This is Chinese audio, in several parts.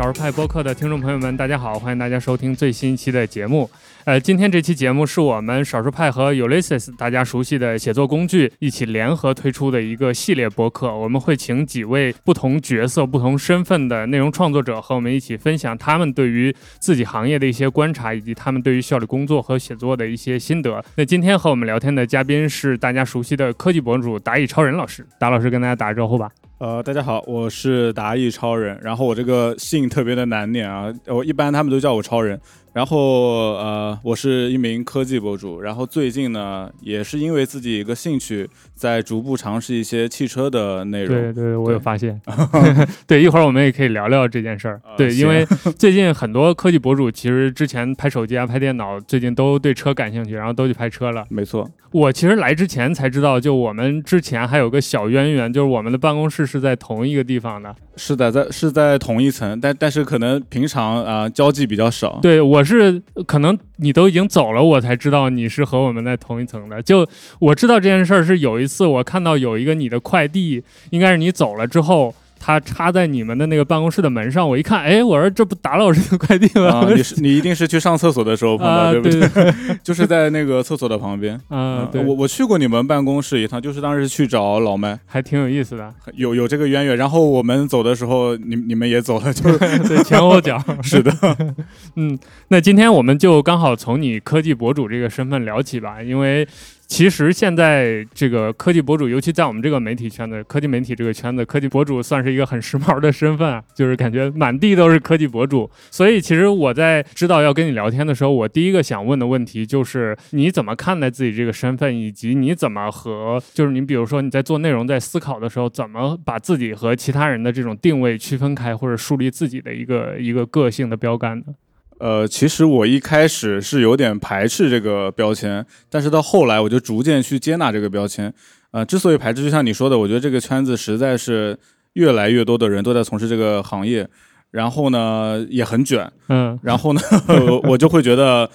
少数派播客的听众朋友们，大家好，欢迎大家收听最新一期的节目。呃，今天这期节目是我们少数派和 Ulysses 大家熟悉的写作工具一起联合推出的一个系列播客。我们会请几位不同角色、不同身份的内容创作者和我们一起分享他们对于自己行业的一些观察，以及他们对于效率工作和写作的一些心得。那今天和我们聊天的嘉宾是大家熟悉的科技博主达意超人老师，达老师跟大家打个招呼吧。呃，大家好，我是达意超人，然后我这个姓特别的难念啊，我一般他们都叫我超人。然后呃，我是一名科技博主，然后最近呢，也是因为自己一个兴趣，在逐步尝试一些汽车的内容。对对，我有发现。对，一会儿我们也可以聊聊这件事儿。对，因为最近很多科技博主其实之前拍手机啊、拍电脑，最近都对车感兴趣，然后都去拍车了。没错，我其实来之前才知道，就我们之前还有个小渊源，就是我们的办公室是在同一个地方的。是的，在是在同一层，但但是可能平常啊交际比较少。对我。是可能你都已经走了，我才知道你是和我们在同一层的。就我知道这件事儿是有一次我看到有一个你的快递，应该是你走了之后。他插在你们的那个办公室的门上，我一看，哎，我说这不打老师的快递吗？你是你一定是去上厕所的时候碰到，对不对？就是在那个厕所的旁边。啊，对，我我去过你们办公室一趟，就是当时去找老麦，还挺有意思的，有有这个渊源。然后我们走的时候，你 你们也走了，就对前后脚。是的，嗯，那今天我们就刚好从你科技博主这个身份聊起吧，因为。其实现在这个科技博主，尤其在我们这个媒体圈子、科技媒体这个圈子，科技博主算是一个很时髦的身份啊，就是感觉满地都是科技博主。所以，其实我在知道要跟你聊天的时候，我第一个想问的问题就是：你怎么看待自己这个身份，以及你怎么和就是你比如说你在做内容、在思考的时候，怎么把自己和其他人的这种定位区分开，或者树立自己的一个一个个性的标杆呢？呃，其实我一开始是有点排斥这个标签，但是到后来我就逐渐去接纳这个标签。呃，之所以排斥，就像你说的，我觉得这个圈子实在是越来越多的人都在从事这个行业，然后呢也很卷，嗯，然后呢我就会觉得，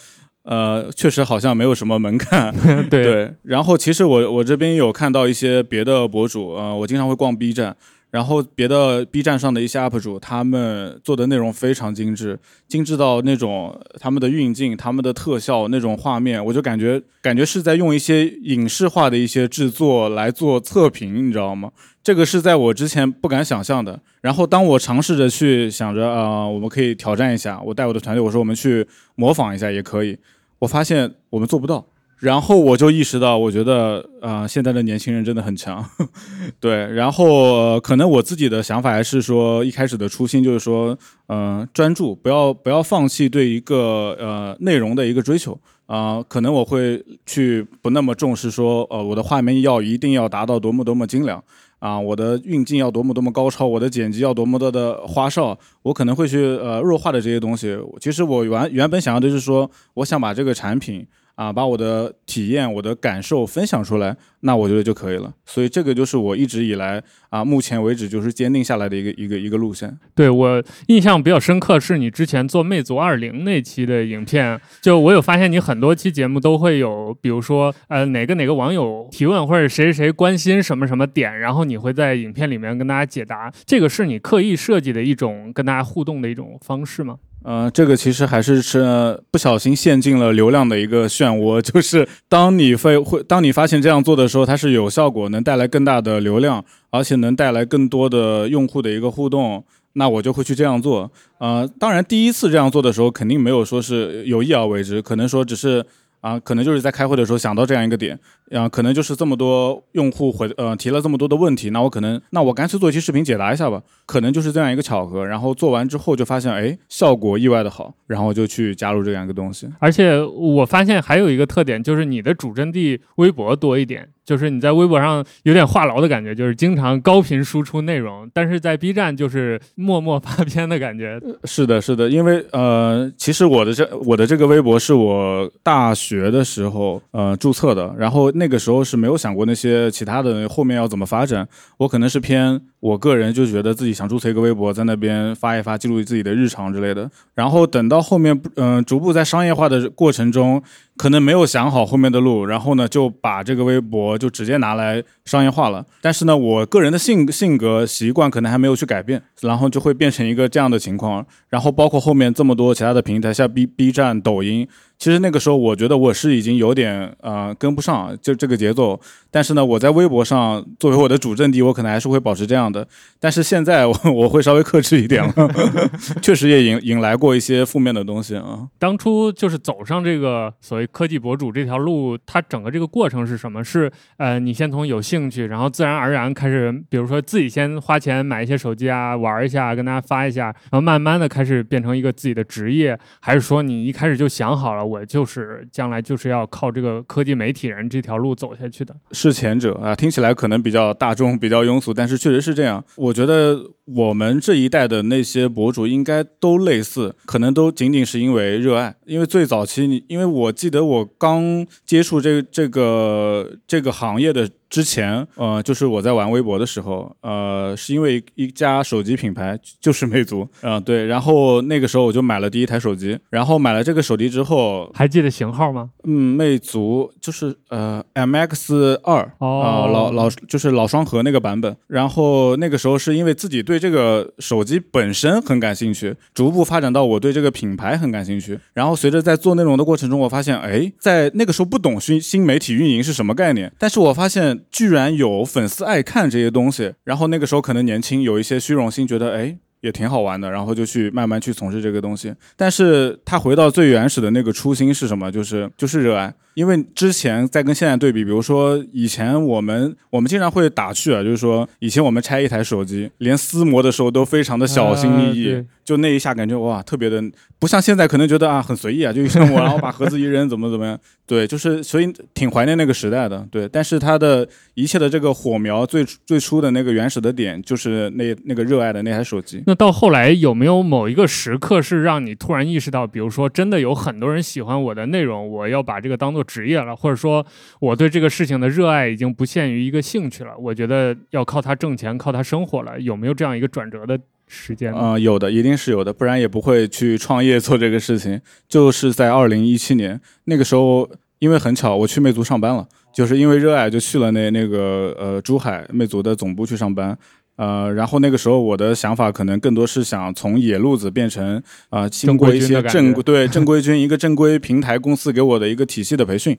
呃，确实好像没有什么门槛，对。然后其实我我这边有看到一些别的博主，呃，我经常会逛 B 站。然后别的 B 站上的一些 UP 主，他们做的内容非常精致，精致到那种他们的运镜、他们的特效那种画面，我就感觉感觉是在用一些影视化的一些制作来做测评，你知道吗？这个是在我之前不敢想象的。然后当我尝试着去想着啊，我们可以挑战一下，我带我的团队，我说我们去模仿一下也可以，我发现我们做不到。然后我就意识到，我觉得啊，现在的年轻人真的很强，对。然后可能我自己的想法还是说，一开始的初心就是说，嗯，专注，不要不要放弃对一个呃内容的一个追求啊。可能我会去不那么重视说，呃，我的画面要一定要达到多么多么精良啊，我的运镜要多么多么高超，我的剪辑要多么多的花哨，我可能会去呃弱化的这些东西。其实我原原本想要的就是说，我想把这个产品。啊，把我的体验、我的感受分享出来，那我觉得就可以了。所以这个就是我一直以来啊，目前为止就是坚定下来的一个一个一个路线。对我印象比较深刻，是你之前做魅族二零那期的影片，就我有发现你很多期节目都会有，比如说呃哪个哪个网友提问或者谁谁谁关心什么什么点，然后你会在影片里面跟大家解答。这个是你刻意设计的一种跟大家互动的一种方式吗？呃，这个其实还是是不小心陷进了流量的一个漩涡。就是当你会会，当你发现这样做的时候，它是有效果，能带来更大的流量，而且能带来更多的用户的一个互动，那我就会去这样做。呃，当然第一次这样做的时候，肯定没有说是有意而为之，可能说只是。啊，可能就是在开会的时候想到这样一个点，啊，可能就是这么多用户回呃提了这么多的问题，那我可能那我干脆做一期视频解答一下吧，可能就是这样一个巧合，然后做完之后就发现哎效果意外的好，然后就去加入这样一个东西。而且我发现还有一个特点就是你的主阵地微博多一点。就是你在微博上有点话痨的感觉，就是经常高频输出内容，但是在 B 站就是默默发片的感觉。是的，是的，因为呃，其实我的这我的这个微博是我大学的时候呃注册的，然后那个时候是没有想过那些其他的后面要怎么发展，我可能是偏。我个人就觉得自己想注册一个微博，在那边发一发，记录自己的日常之类的。然后等到后面，嗯，逐步在商业化的过程中，可能没有想好后面的路，然后呢就把这个微博就直接拿来商业化了。但是呢，我个人的性性格习惯可能还没有去改变，然后就会变成一个这样的情况。然后包括后面这么多其他的平台，像 B B 站、抖音。其实那个时候，我觉得我是已经有点呃跟不上，就这个节奏。但是呢，我在微博上作为我的主阵地，我可能还是会保持这样的。但是现在我 我会稍微克制一点了，确实也引引来过一些负面的东西啊。当初就是走上这个所谓科技博主这条路，它整个这个过程是什么？是呃，你先从有兴趣，然后自然而然开始，比如说自己先花钱买一些手机啊，玩一下，跟大家发一下，然后慢慢的开始变成一个自己的职业，还是说你一开始就想好了？我就是将来就是要靠这个科技媒体人这条路走下去的，是前者啊，听起来可能比较大众、比较庸俗，但是确实是这样。我觉得我们这一代的那些博主应该都类似，可能都仅仅是因为热爱。因为最早期，你因为我记得我刚接触这个这个这个行业的。之前，呃，就是我在玩微博的时候，呃，是因为一家手机品牌，就是魅族，嗯，对，然后那个时候我就买了第一台手机，然后买了这个手机之后，还记得型号吗？嗯，魅族就是呃 MX 二，啊，老老就是老双核那个版本，然后那个时候是因为自己对这个手机本身很感兴趣，逐步发展到我对这个品牌很感兴趣，然后随着在做内容的过程中，我发现，哎，在那个时候不懂新新媒体运营是什么概念，但是我发现。居然有粉丝爱看这些东西，然后那个时候可能年轻，有一些虚荣心，觉得哎也挺好玩的，然后就去慢慢去从事这个东西。但是他回到最原始的那个初心是什么？就是就是热爱。因为之前在跟现在对比，比如说以前我们我们经常会打趣啊，就是说以前我们拆一台手机，连撕膜的时候都非常的小心翼翼，就那一下感觉哇特别的，不像现在可能觉得啊很随意啊，就一撕膜然后把盒子一扔怎么怎么样，对，就是所以挺怀念那个时代的，对。但是它的一切的这个火苗最最初的那个原始的点，就是那那个热爱的那台手机。那到后来有没有某一个时刻是让你突然意识到，比如说真的有很多人喜欢我的内容，我要把这个当做职业了，或者说我对这个事情的热爱已经不限于一个兴趣了，我觉得要靠它挣钱，靠它生活了，有没有这样一个转折的时间？啊，有的，一定是有的，不然也不会去创业做这个事情。就是在二零一七年那个时候，因为很巧，我去魅族上班了，就是因为热爱就去了那那个呃珠海魅族的总部去上班。呃，然后那个时候我的想法可能更多是想从野路子变成啊，经过一些正对正规军一个正规平台公司给我的一个体系的培训，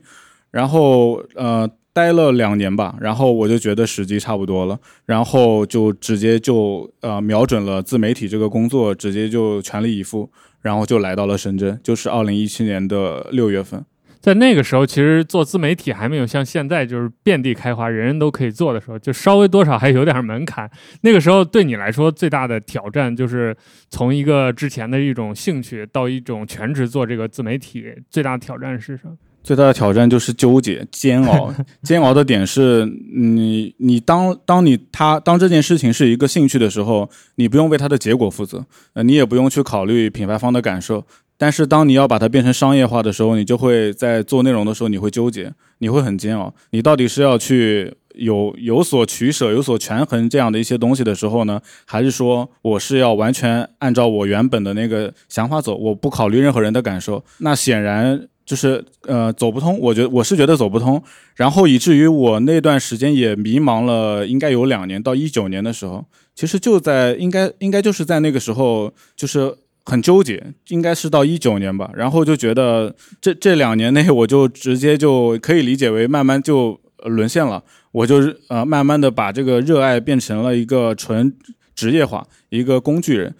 然后呃待了两年吧，然后我就觉得时机差不多了，然后就直接就呃瞄准了自媒体这个工作，直接就全力以赴，然后就来到了深圳，就是二零一七年的六月份。在那个时候，其实做自媒体还没有像现在就是遍地开花，人人都可以做的时候，就稍微多少还有点门槛。那个时候对你来说最大的挑战，就是从一个之前的一种兴趣到一种全职做这个自媒体，最大的挑战是什么？最大的挑战就是纠结、煎熬。煎熬的点是你，你当当你他当这件事情是一个兴趣的时候，你不用为他的结果负责，呃，你也不用去考虑品牌方的感受。但是当你要把它变成商业化的时候，你就会在做内容的时候，你会纠结，你会很煎熬。你到底是要去有有所取舍、有所权衡这样的一些东西的时候呢，还是说我是要完全按照我原本的那个想法走，我不考虑任何人的感受？那显然就是呃走不通。我觉得我是觉得走不通，然后以至于我那段时间也迷茫了，应该有两年到一九年的时候，其实就在应该应该就是在那个时候就是。很纠结，应该是到一九年吧，然后就觉得这这两年内，我就直接就可以理解为慢慢就沦陷了，我就呃慢慢的把这个热爱变成了一个纯职业化，一个工具人，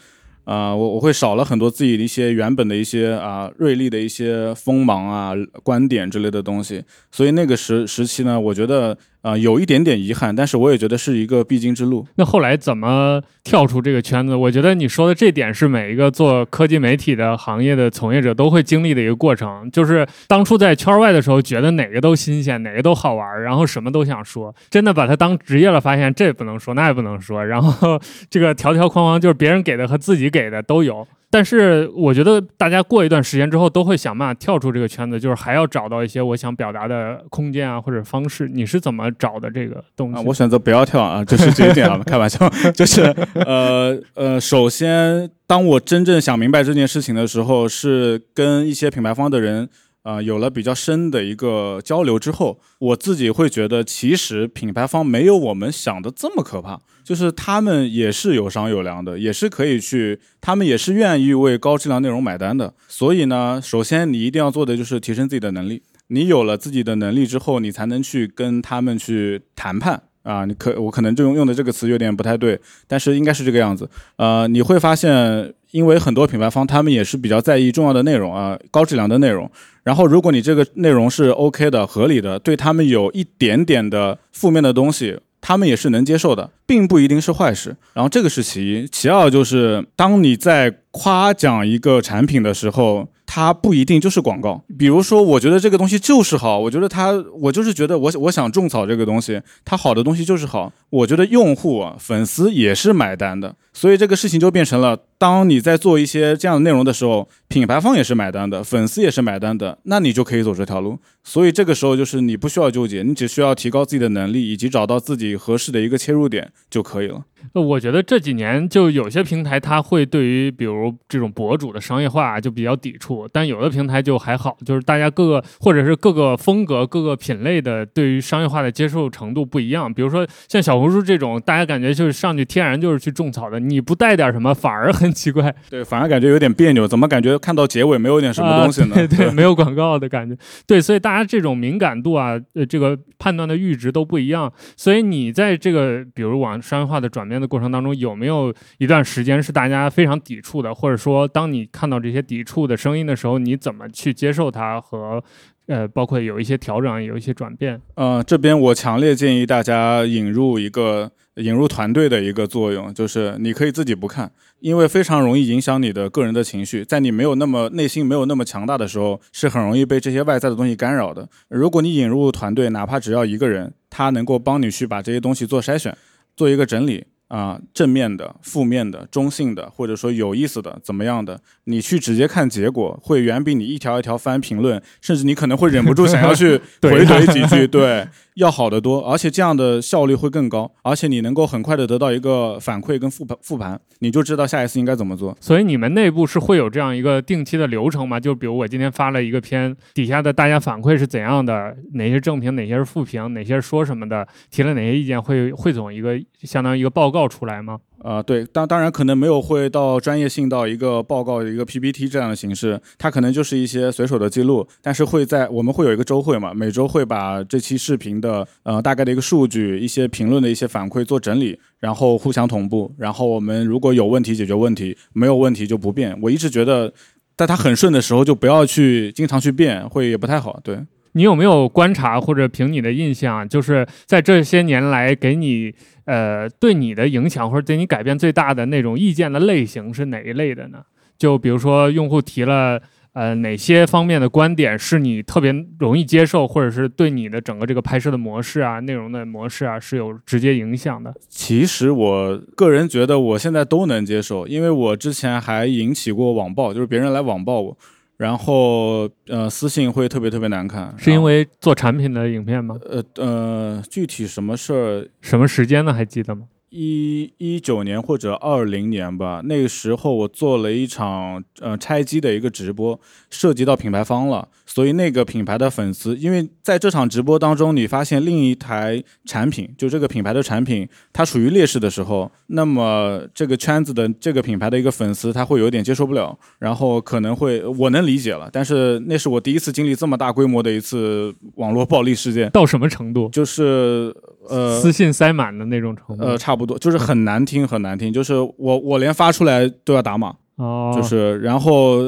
啊，我我会少了很多自己的一些原本的一些啊锐利的一些锋芒啊观点之类的东西，所以那个时时期呢，我觉得。啊，有一点点遗憾，但是我也觉得是一个必经之路。那后来怎么跳出这个圈子？我觉得你说的这点是每一个做科技媒体的行业的从业者都会经历的一个过程。就是当初在圈外的时候，觉得哪个都新鲜，哪个都好玩，然后什么都想说。真的把它当职业了，发现这也不能说，那也不能说。然后这个条条框框，就是别人给的和自己给的都有。但是我觉得大家过一段时间之后，都会想办法跳出这个圈子，就是还要找到一些我想表达的空间啊，或者方式。你是怎么？找的这个东西，我选择不要跳啊，就是这一点啊，开玩笑，就是呃呃，首先，当我真正想明白这件事情的时候，是跟一些品牌方的人啊，有了比较深的一个交流之后，我自己会觉得，其实品牌方没有我们想的这么可怕，就是他们也是有商有量的，也是可以去，他们也是愿意为高质量内容买单的。所以呢，首先你一定要做的就是提升自己的能力。你有了自己的能力之后，你才能去跟他们去谈判啊。你可我可能就用用的这个词有点不太对，但是应该是这个样子。呃，你会发现，因为很多品牌方他们也是比较在意重要的内容啊，高质量的内容。然后，如果你这个内容是 OK 的、合理的，对他们有一点点的负面的东西，他们也是能接受的，并不一定是坏事。然后这个是其一，其二就是当你在夸奖一个产品的时候。它不一定就是广告，比如说，我觉得这个东西就是好，我觉得它，我就是觉得我我想种草这个东西，它好的东西就是好，我觉得用户啊、粉丝也是买单的，所以这个事情就变成了，当你在做一些这样的内容的时候，品牌方也是买单的，粉丝也是买单的，那你就可以走这条路。所以这个时候就是你不需要纠结，你只需要提高自己的能力，以及找到自己合适的一个切入点就可以了。我觉得这几年就有些平台，它会对于比如这种博主的商业化就比较抵触，但有的平台就还好，就是大家各个或者是各个风格、各个品类的对于商业化的接受程度不一样。比如说像小红书这种，大家感觉就是上去天然就是去种草的，你不带点什么反而很奇怪。对，反而感觉有点别扭，怎么感觉看到结尾没有点什么东西呢？对对，没有广告的感觉。对，所以大家这种敏感度啊，呃，这个判断的阈值都不一样。所以你在这个比如往商业化的转变的过程当中有。没有一段时间是大家非常抵触的，或者说，当你看到这些抵触的声音的时候，你怎么去接受它和，呃，包括有一些调整，有一些转变？呃，这边我强烈建议大家引入一个引入团队的一个作用，就是你可以自己不看，因为非常容易影响你的个人的情绪，在你没有那么内心没有那么强大的时候，是很容易被这些外在的东西干扰的。如果你引入团队，哪怕只要一个人，他能够帮你去把这些东西做筛选，做一个整理。啊，正面的、负面的、中性的，或者说有意思的，怎么样的？你去直接看结果，会远比你一条一条翻评论，甚至你可能会忍不住想要去 回怼几句，对。要好得多，而且这样的效率会更高，而且你能够很快的得到一个反馈跟复盘复盘，你就知道下一次应该怎么做。所以你们内部是会有这样一个定期的流程吗？就比如我今天发了一个片，底下的大家反馈是怎样的？哪些正评，哪些是负评，哪些说什么的，提了哪些意见，会汇总一个相当于一个报告出来吗？啊，对，当当然可能没有会到专业性到一个报告一个 PPT 这样的形式，它可能就是一些随手的记录，但是会在我们会有一个周会嘛，每周会把这期视频的呃大概的一个数据、一些评论的一些反馈做整理，然后互相同步，然后我们如果有问题解决问题，没有问题就不变。我一直觉得，在它很顺的时候就不要去经常去变，会也不太好。对。你有没有观察或者凭你的印象，就是在这些年来给你呃对你的影响或者对你改变最大的那种意见的类型是哪一类的呢？就比如说用户提了呃哪些方面的观点是你特别容易接受，或者是对你的整个这个拍摄的模式啊、内容的模式啊是有直接影响的？其实我个人觉得我现在都能接受，因为我之前还引起过网暴，就是别人来网暴我。然后，呃，私信会特别特别难看，是因为做产品的影片吗？呃呃，具体什么事儿、什么时间呢？还记得吗？一一九年或者二零年吧，那个时候我做了一场呃拆机的一个直播，涉及到品牌方了，所以那个品牌的粉丝，因为在这场直播当中，你发现另一台产品，就这个品牌的产品，它处于劣势的时候，那么这个圈子的这个品牌的一个粉丝，他会有点接受不了，然后可能会我能理解了，但是那是我第一次经历这么大规模的一次网络暴力事件，到什么程度？就是呃私信塞满的那种程度，呃差。不多就是很难听，很难听，就是我我连发出来都要打码，哦，就是然后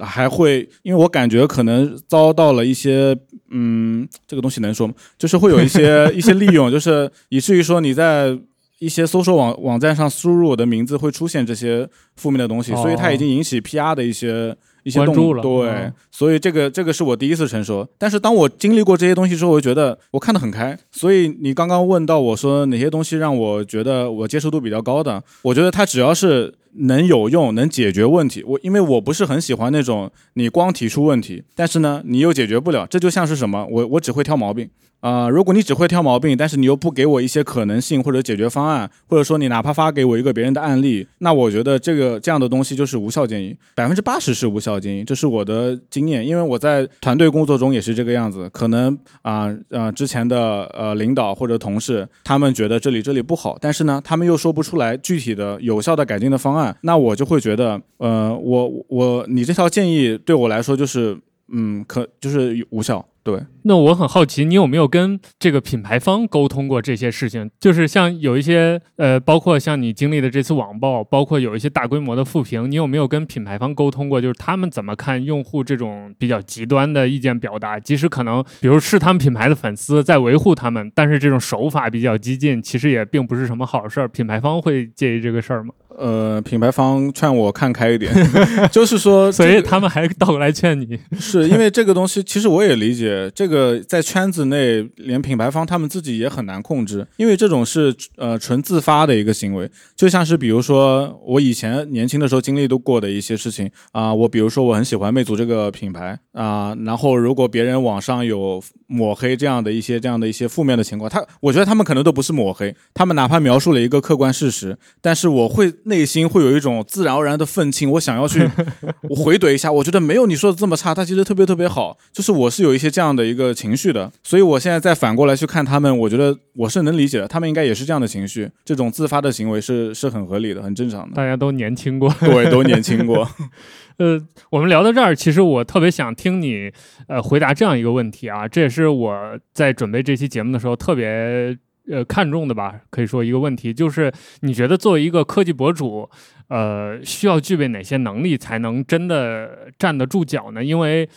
还会，因为我感觉可能遭到了一些，嗯，这个东西能说吗？就是会有一些一些利用，就是以至于说你在一些搜索网网站上输入我的名字会出现这些负面的东西，所以它已经引起 PR 的一些。一些关注了，对，所以这个这个是我第一次成熟。但是当我经历过这些东西之后，我就觉得我看得很开。所以你刚刚问到我说哪些东西让我觉得我接受度比较高的，我觉得它只要是能有用、能解决问题。我因为我不是很喜欢那种你光提出问题，但是呢你又解决不了，这就像是什么？我我只会挑毛病。啊，如果你只会挑毛病，但是你又不给我一些可能性或者解决方案，或者说你哪怕发给我一个别人的案例，那我觉得这个这样的东西就是无效建议，百分之八十是无效建议，这是我的经验，因为我在团队工作中也是这个样子。可能啊呃之前的呃领导或者同事，他们觉得这里这里不好，但是呢，他们又说不出来具体的有效的改进的方案，那我就会觉得，呃，我我你这条建议对我来说就是嗯可就是无效。对，那我很好奇，你有没有跟这个品牌方沟通过这些事情？就是像有一些呃，包括像你经历的这次网暴，包括有一些大规模的负评，你有没有跟品牌方沟通过？就是他们怎么看用户这种比较极端的意见表达？即使可能，比如是他们品牌的粉丝在维护他们，但是这种手法比较激进，其实也并不是什么好事儿。品牌方会介意这个事儿吗？呃，品牌方劝我看开一点，就是说，所以他们还倒过来劝你，是因为这个东西，其实我也理解，这个在圈子内，连品牌方他们自己也很难控制，因为这种是呃纯自发的一个行为，就像是比如说我以前年轻的时候经历都过的一些事情啊，我比如说我很喜欢魅族这个品牌啊，然后如果别人网上有抹黑这样的一些这样的一些负面的情况，他我觉得他们可能都不是抹黑，他们哪怕描述了一个客观事实，但是我会。内心会有一种自然而然的愤青，我想要去 我回怼一下。我觉得没有你说的这么差，他其实特别特别好。就是我是有一些这样的一个情绪的，所以我现在再反过来去看他们，我觉得我是能理解的，他们应该也是这样的情绪，这种自发的行为是是很合理的，很正常的。大家都年轻过，对，都年轻过。呃，我们聊到这儿，其实我特别想听你呃回答这样一个问题啊，这也是我在准备这期节目的时候特别。呃，看重的吧，可以说一个问题就是，你觉得作为一个科技博主，呃，需要具备哪些能力才能真的站得住脚呢？因为。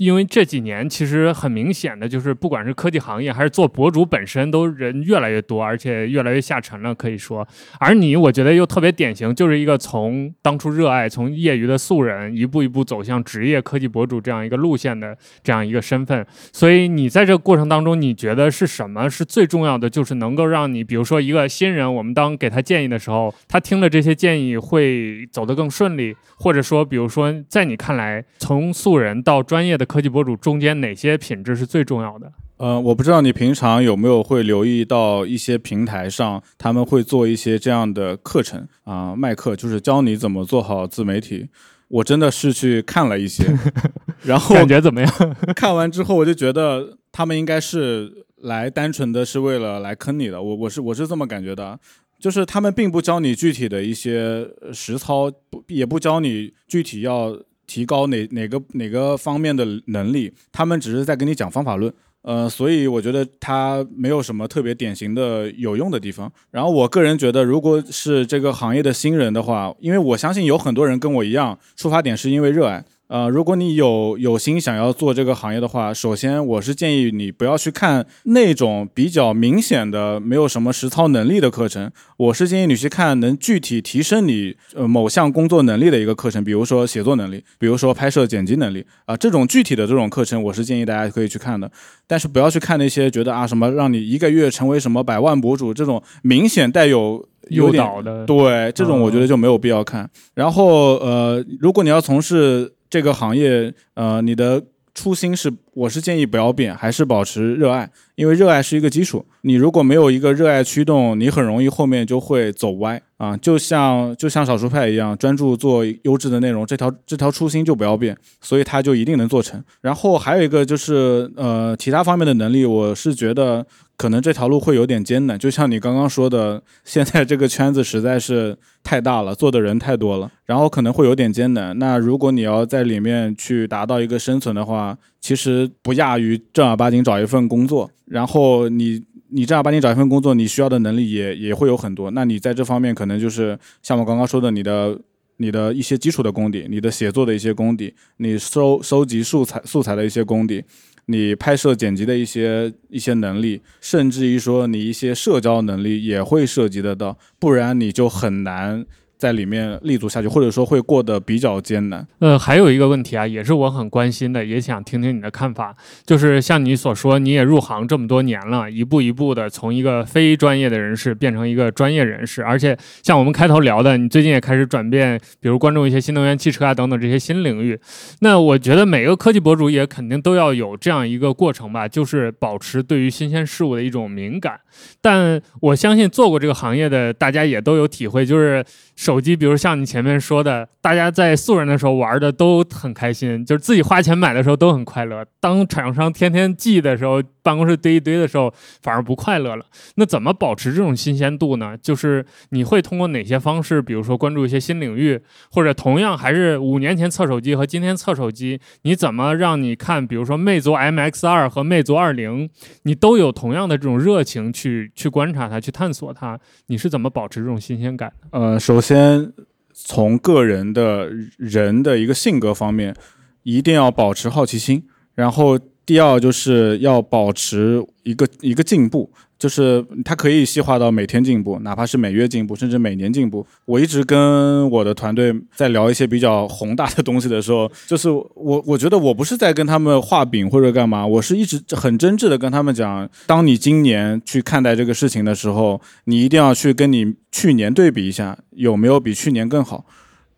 因为这几年其实很明显的就是，不管是科技行业还是做博主本身，都人越来越多，而且越来越下沉了，可以说。而你，我觉得又特别典型，就是一个从当初热爱、从业余的素人，一步一步走向职业科技博主这样一个路线的这样一个身份。所以你在这个过程当中，你觉得是什么是最重要的？就是能够让你，比如说一个新人，我们当给他建议的时候，他听了这些建议会走得更顺利，或者说，比如说在你看来，从素人到专业的。科技博主中间哪些品质是最重要的？呃，我不知道你平常有没有会留意到一些平台上，他们会做一些这样的课程啊，卖课就是教你怎么做好自媒体。我真的是去看了一些，然后感觉怎么样？看完之后我就觉得他们应该是来单纯的是为了来坑你的。我我是我是这么感觉的，就是他们并不教你具体的一些实操，不也不教你具体要。提高哪哪个哪个方面的能力，他们只是在跟你讲方法论，呃，所以我觉得他没有什么特别典型的有用的地方。然后我个人觉得，如果是这个行业的新人的话，因为我相信有很多人跟我一样，出发点是因为热爱。呃，如果你有有心想要做这个行业的话，首先我是建议你不要去看那种比较明显的没有什么实操能力的课程，我是建议你去看能具体提升你呃某项工作能力的一个课程，比如说写作能力，比如说拍摄剪辑能力啊，这种具体的这种课程，我是建议大家可以去看的。但是不要去看那些觉得啊什么让你一个月成为什么百万博主这种明显带有诱导的，对这种我觉得就没有必要看。然后呃，如果你要从事这个行业，呃，你的初心是，我是建议不要变，还是保持热爱，因为热爱是一个基础。你如果没有一个热爱驱动，你很容易后面就会走歪啊，就像就像少数派一样，专注做优质的内容，这条这条初心就不要变，所以他就一定能做成。然后还有一个就是，呃，其他方面的能力，我是觉得。可能这条路会有点艰难，就像你刚刚说的，现在这个圈子实在是太大了，做的人太多了，然后可能会有点艰难。那如果你要在里面去达到一个生存的话，其实不亚于正儿八经找一份工作。然后你你正儿八经找一份工作，你需要的能力也也会有很多。那你在这方面可能就是像我刚刚说的，你的你的一些基础的功底，你的写作的一些功底，你收收集素材素材的一些功底。你拍摄剪辑的一些一些能力，甚至于说你一些社交能力也会涉及得到，不然你就很难在里面立足下去，或者说会过得比较艰难。呃，还有一个问题啊，也是我很关心的，也想听听你的看法。就是像你所说，你也入行这么多年了，一步一步的从一个非专业的人士变成一个专业人士，而且像我们开头聊的，你最近也开始转变，比如关注一些新能源汽车啊等等这些新领域。那我觉得每个科技博主也肯定都要有这样一个过程吧，就是保持对于新鲜事物的一种敏感。但我相信做过这个行业的大家也都有体会，就是手机，比如像你前面说的，大家在素人的时候玩的都很开心，就是自己花钱买的时候都很快乐。当厂商天天寄的时候，办公室堆一堆的时候，反而不快乐了。那怎么保持这种新鲜度呢？就是你会通过哪些方式，比如说关注一些新领域，或者同样还是五年前测手机和今天测手机，你怎么让你看，比如说魅族 MX 二和魅族二零，你都有同样的这种热情去去观察它，去探索它，你是怎么保持这种新鲜感？呃，首先先从个人的人的一个性格方面，一定要保持好奇心，然后。第二就是要保持一个一个进步，就是它可以细化到每天进步，哪怕是每月进步，甚至每年进步。我一直跟我的团队在聊一些比较宏大的东西的时候，就是我我觉得我不是在跟他们画饼或者干嘛，我是一直很真挚的跟他们讲，当你今年去看待这个事情的时候，你一定要去跟你去年对比一下，有没有比去年更好。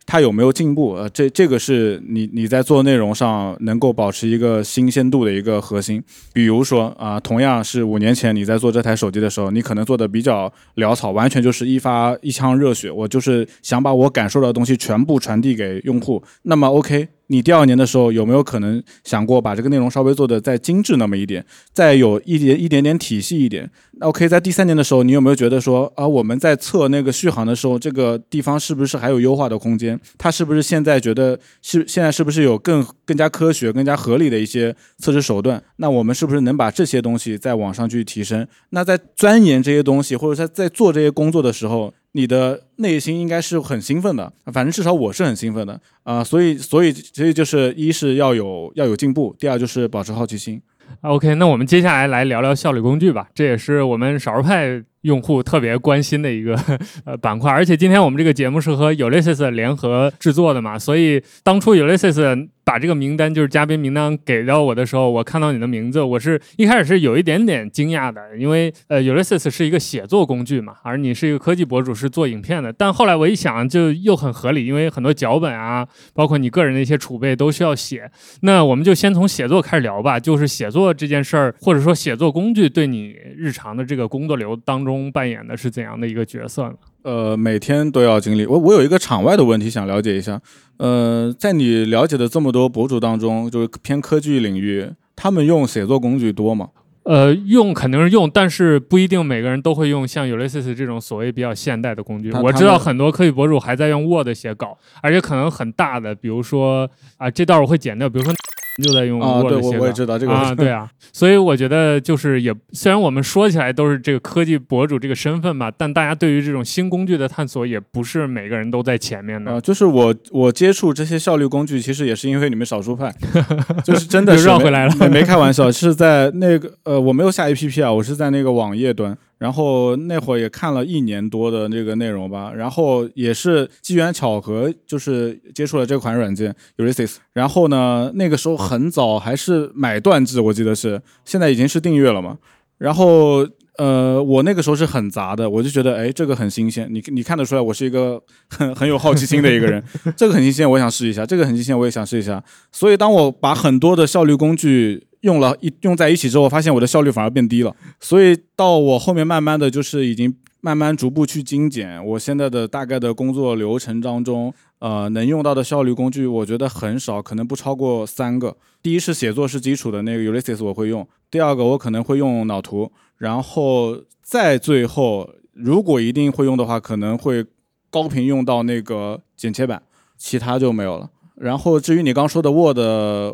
它有没有进步？呃，这这个是你你在做内容上能够保持一个新鲜度的一个核心。比如说啊，同样是五年前你在做这台手机的时候，你可能做的比较潦草，完全就是一发一腔热血，我就是想把我感受到的东西全部传递给用户。那么 OK。你第二年的时候有没有可能想过把这个内容稍微做的再精致那么一点，再有一点一点点体系一点？那 OK，在第三年的时候，你有没有觉得说啊，我们在测那个续航的时候，这个地方是不是还有优化的空间？它是不是现在觉得是现在是不是有更更加科学、更加合理的一些测试手段？那我们是不是能把这些东西再往上去提升？那在钻研这些东西，或者在在做这些工作的时候？你的内心应该是很兴奋的，反正至少我是很兴奋的啊，所以所以所以就是一是要有要有进步，第二就是保持好奇心。OK，那我们接下来来聊聊效率工具吧，这也是我们少数派。用户特别关心的一个 呃板块，而且今天我们这个节目是和 Ulysses 联合制作的嘛，所以当初 Ulysses 把这个名单就是嘉宾名单给到我的时候，我看到你的名字，我是一开始是有一点点惊讶的，因为呃 Ulysses 是一个写作工具嘛，而你是一个科技博主，是做影片的。但后来我一想，就又很合理，因为很多脚本啊，包括你个人的一些储备都需要写。那我们就先从写作开始聊吧，就是写作这件事儿，或者说写作工具对你日常的这个工作流当中。中扮演的是怎样的一个角色呢？呃，每天都要经历。我我有一个场外的问题想了解一下。呃，在你了解的这么多博主当中，就是偏科技领域，他们用写作工具多吗？呃，用肯定是用，但是不一定每个人都会用像 Ulysses 这种所谓比较现代的工具。我知道很多科技博主还在用 Word 写稿，而且可能很大的，比如说啊，这段我会剪掉，比如说。就在用 Word 写我也知道这个啊，对啊，所以我觉得就是也虽然我们说起来都是这个科技博主这个身份吧，但大家对于这种新工具的探索也不是每个人都在前面的。啊就是我我接触这些效率工具，其实也是因为你们少数派，就是真的是绕回来了，没开玩笑，是在那个呃，我没有下 APP 啊，我是在那个网页端。然后那会儿也看了一年多的那个内容吧，然后也是机缘巧合，就是接触了这款软件 Ulysses。然后呢，那个时候很早还是买断制，我记得是，现在已经是订阅了嘛。然后呃，我那个时候是很杂的，我就觉得哎，这个很新鲜。你你看得出来，我是一个很很有好奇心的一个人。这个很新鲜，我想试一下；这个很新鲜，我也想试一下。所以当我把很多的效率工具。用了一用在一起之后，发现我的效率反而变低了。所以到我后面慢慢的就是已经慢慢逐步去精简。我现在的大概的工作流程当中，呃，能用到的效率工具，我觉得很少，可能不超过三个。第一是写作是基础的那个 Ulysses 我会用。第二个我可能会用脑图，然后再最后如果一定会用的话，可能会高频用到那个剪切板，其他就没有了。然后至于你刚说的 Word，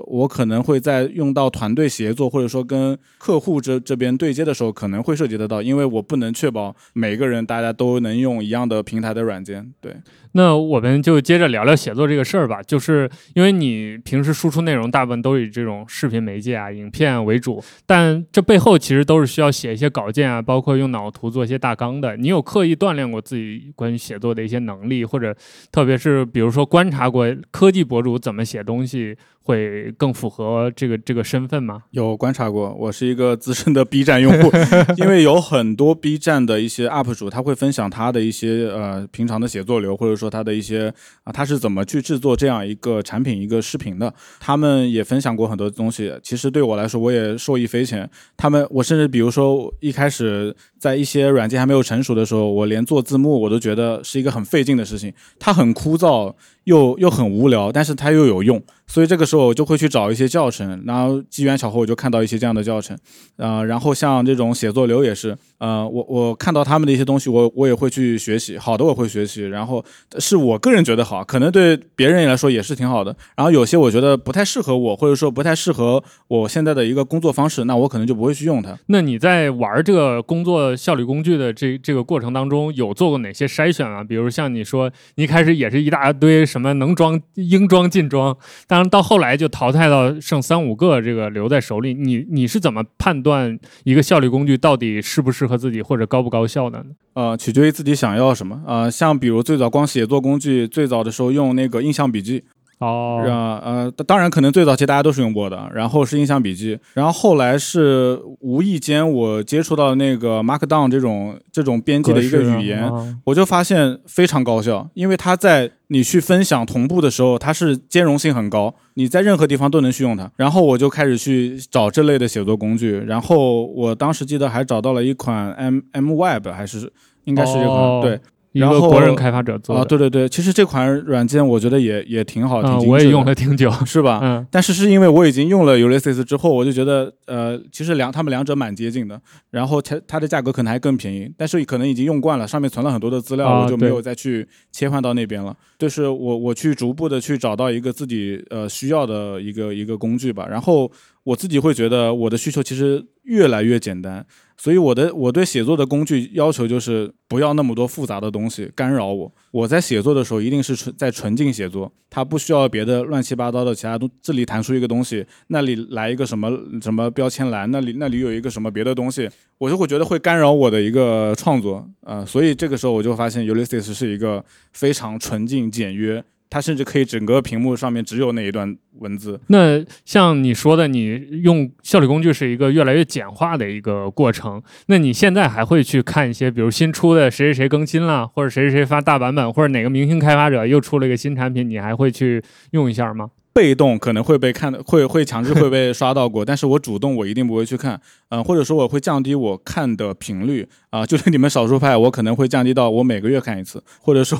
我可能会在用到团队协作或者说跟客户这这边对接的时候，可能会涉及得到，因为我不能确保每个人大家都能用一样的平台的软件。对，那我们就接着聊聊写作这个事儿吧。就是因为你平时输出内容大部分都以这种视频媒介啊、影片为主，但这背后其实都是需要写一些稿件啊，包括用脑图做一些大纲的。你有刻意锻炼过自己关于写作的一些能力，或者特别是比如说观察过科技博主怎么写东西？会更符合这个这个身份吗？有观察过，我是一个资深的 B 站用户，因为有很多 B 站的一些 UP 主，他会分享他的一些呃平常的写作流，或者说他的一些啊他是怎么去制作这样一个产品一个视频的。他们也分享过很多东西，其实对我来说我也受益匪浅。他们我甚至比如说一开始在一些软件还没有成熟的时候，我连做字幕我都觉得是一个很费劲的事情，它很枯燥。又又很无聊，但但是它又有用，所以这个时候我就会去找一些教程，然后机缘巧合我就看到一些这样的教程，啊，然后像这种写作流也是，呃，我我看到他们的一些东西，我我也会去学习，好的我会学习，然后是我个人觉得好，可能对别人来说也是挺好的，然后有些我觉得不太适合我，或者说不太适合我现在的一个工作方式，那我可能就不会去用它。那你在玩这个工作效率工具的这这个过程当中，有做过哪些筛选啊？比如像你说，你一开始也是一大堆什么能装、应装尽装，当然到后来就淘汰到剩三五个，这个留在手里。你你是怎么判断一个效率工具到底适不适合自己或者高不高效的呢？呃，取决于自己想要什么。呃，像比如最早光写作工具，最早的时候用那个印象笔记。哦，呃，当然可能最早期大家都是用 Word，然后是印象笔记，然后后来是无意间我接触到那个 Markdown 这种这种编辑的一个语言，我就发现非常高效，因为它在你去分享同步的时候，它是兼容性很高，你在任何地方都能去用它。然后我就开始去找这类的写作工具，然后我当时记得还找到了一款 M M Web，还是应该是这款对。一个国人开发者做啊，对对对，其实这款软件我觉得也也挺好，挺精我也用了挺久，是吧？嗯。但是是因为我已经用了 Ulysses 之后，我就觉得呃，其实两他们两者蛮接近的，然后它它的价格可能还更便宜，但是可能已经用惯了，上面存了很多的资料，我就没有再去切换到那边了。就是我我去逐步的去找到一个自己呃需要的一个一个工具吧，然后我自己会觉得我的需求其实越来越简单。所以我的我对写作的工具要求就是不要那么多复杂的东西干扰我。我在写作的时候一定是纯在纯净写作，它不需要别的乱七八糟的其他东。这里弹出一个东西，那里来一个什么什么标签栏，那里那里有一个什么别的东西，我就会觉得会干扰我的一个创作啊。所以这个时候我就发现 Ulysses 是一个非常纯净简约。它甚至可以整个屏幕上面只有那一段文字。那像你说的，你用效率工具是一个越来越简化的一个过程。那你现在还会去看一些，比如新出的谁谁谁更新了，或者谁谁谁发大版本，或者哪个明星开发者又出了一个新产品，你还会去用一下吗？被动可能会被看，会会强制会被刷到过，但是我主动我一定不会去看，嗯，或者说我会降低我看的频率啊，就是你们少数派，我可能会降低到我每个月看一次，或者说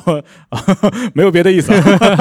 啊，没有别的意思